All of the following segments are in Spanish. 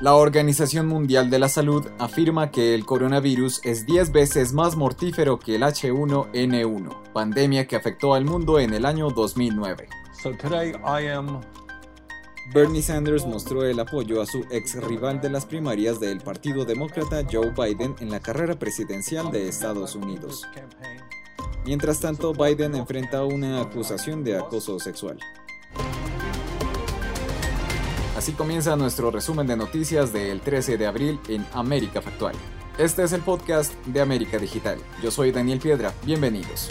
La Organización Mundial de la Salud afirma que el coronavirus es 10 veces más mortífero que el H1N1, pandemia que afectó al mundo en el año 2009. Bernie Sanders mostró el apoyo a su ex rival de las primarias del Partido Demócrata Joe Biden en la carrera presidencial de Estados Unidos. Mientras tanto, Biden enfrenta una acusación de acoso sexual. Así comienza nuestro resumen de noticias del 13 de abril en América Factual. Este es el podcast de América Digital. Yo soy Daniel Piedra, bienvenidos.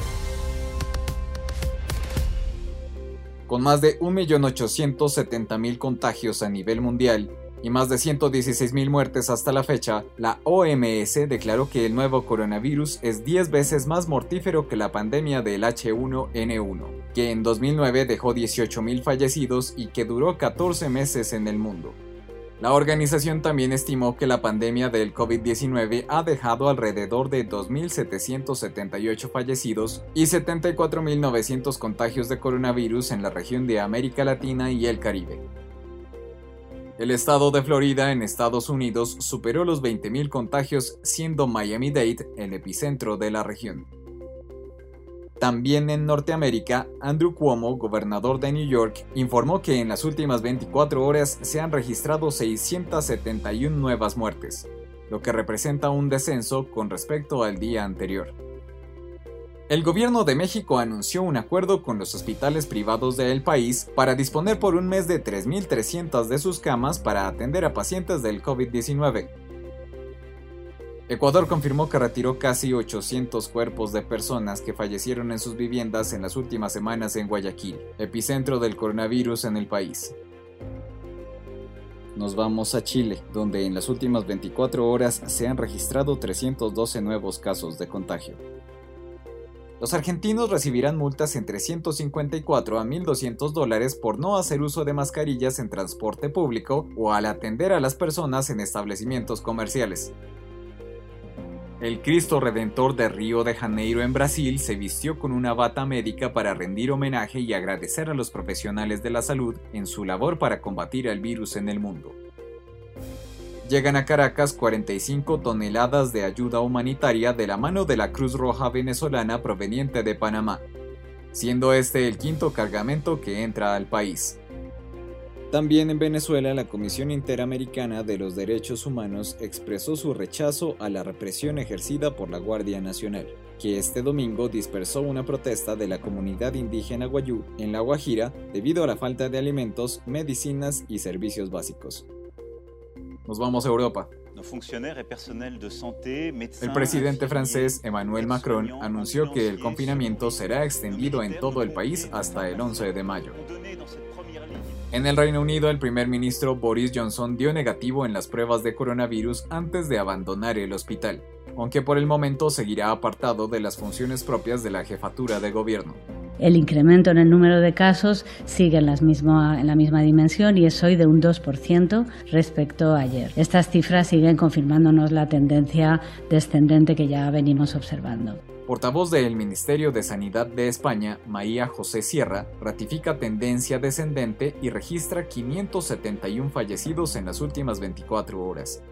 Con más de 1.870.000 contagios a nivel mundial y más de 116.000 muertes hasta la fecha, la OMS declaró que el nuevo coronavirus es 10 veces más mortífero que la pandemia del H1N1 que en 2009 dejó 18.000 fallecidos y que duró 14 meses en el mundo. La organización también estimó que la pandemia del COVID-19 ha dejado alrededor de 2.778 fallecidos y 74.900 contagios de coronavirus en la región de América Latina y el Caribe. El estado de Florida en Estados Unidos superó los 20.000 contagios siendo Miami-Dade el epicentro de la región. También en Norteamérica, Andrew Cuomo, gobernador de New York, informó que en las últimas 24 horas se han registrado 671 nuevas muertes, lo que representa un descenso con respecto al día anterior. El gobierno de México anunció un acuerdo con los hospitales privados del país para disponer por un mes de 3.300 de sus camas para atender a pacientes del COVID-19, Ecuador confirmó que retiró casi 800 cuerpos de personas que fallecieron en sus viviendas en las últimas semanas en Guayaquil, epicentro del coronavirus en el país. Nos vamos a Chile, donde en las últimas 24 horas se han registrado 312 nuevos casos de contagio. Los argentinos recibirán multas entre 154 a 1.200 dólares por no hacer uso de mascarillas en transporte público o al atender a las personas en establecimientos comerciales. El Cristo Redentor de Río de Janeiro en Brasil se vistió con una bata médica para rendir homenaje y agradecer a los profesionales de la salud en su labor para combatir el virus en el mundo. Llegan a Caracas 45 toneladas de ayuda humanitaria de la mano de la Cruz Roja venezolana proveniente de Panamá, siendo este el quinto cargamento que entra al país. También en Venezuela, la Comisión Interamericana de los Derechos Humanos expresó su rechazo a la represión ejercida por la Guardia Nacional, que este domingo dispersó una protesta de la comunidad indígena Guayú en La Guajira debido a la falta de alimentos, medicinas y servicios básicos. Nos vamos a Europa. El presidente francés Emmanuel Macron anunció que el confinamiento será extendido en todo el país hasta el 11 de mayo. En el Reino Unido, el primer ministro Boris Johnson dio negativo en las pruebas de coronavirus antes de abandonar el hospital, aunque por el momento seguirá apartado de las funciones propias de la jefatura de gobierno. El incremento en el número de casos sigue en, la misma dimensión y es hoy de un 2% respecto a ayer. Estas cifras siguen confirmándonos la tendencia descendente que ya venimos observando. Portavoz del Ministerio de Sanidad de España, María José Sierra, ratifica tendencia descendente y registra 571 fallecidos en las últimas 24 horas.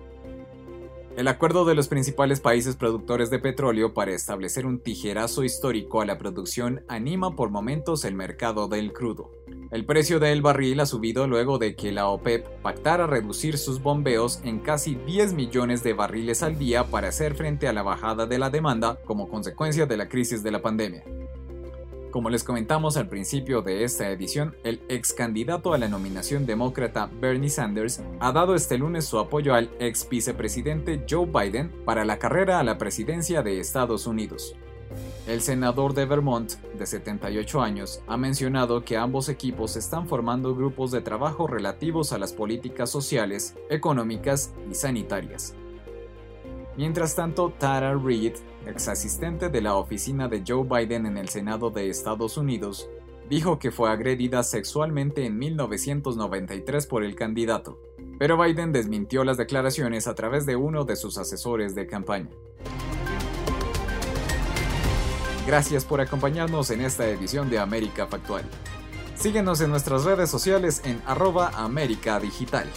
El acuerdo de los principales países productores de petróleo para establecer un tijerazo histórico a la producción anima por momentos el mercado del crudo. El precio del barril ha subido luego de que la OPEP pactara reducir sus bombeos en casi 10 millones de barriles al día para hacer frente a la bajada de la demanda como consecuencia de la crisis de la pandemia. Como les comentamos al principio de esta edición, el ex candidato a la nominación demócrata Bernie Sanders ha dado este lunes su apoyo al ex vicepresidente Joe Biden para la carrera a la presidencia de Estados Unidos. El senador de Vermont, de 78 años, ha mencionado que ambos equipos están formando grupos de trabajo relativos a las políticas sociales, económicas y sanitarias. Mientras tanto, Tara Reid, ex asistente de la oficina de Joe Biden en el Senado de Estados Unidos, dijo que fue agredida sexualmente en 1993 por el candidato, pero Biden desmintió las declaraciones a través de uno de sus asesores de campaña. Gracias por acompañarnos en esta edición de América Factual. Síguenos en nuestras redes sociales en arroba América Digital.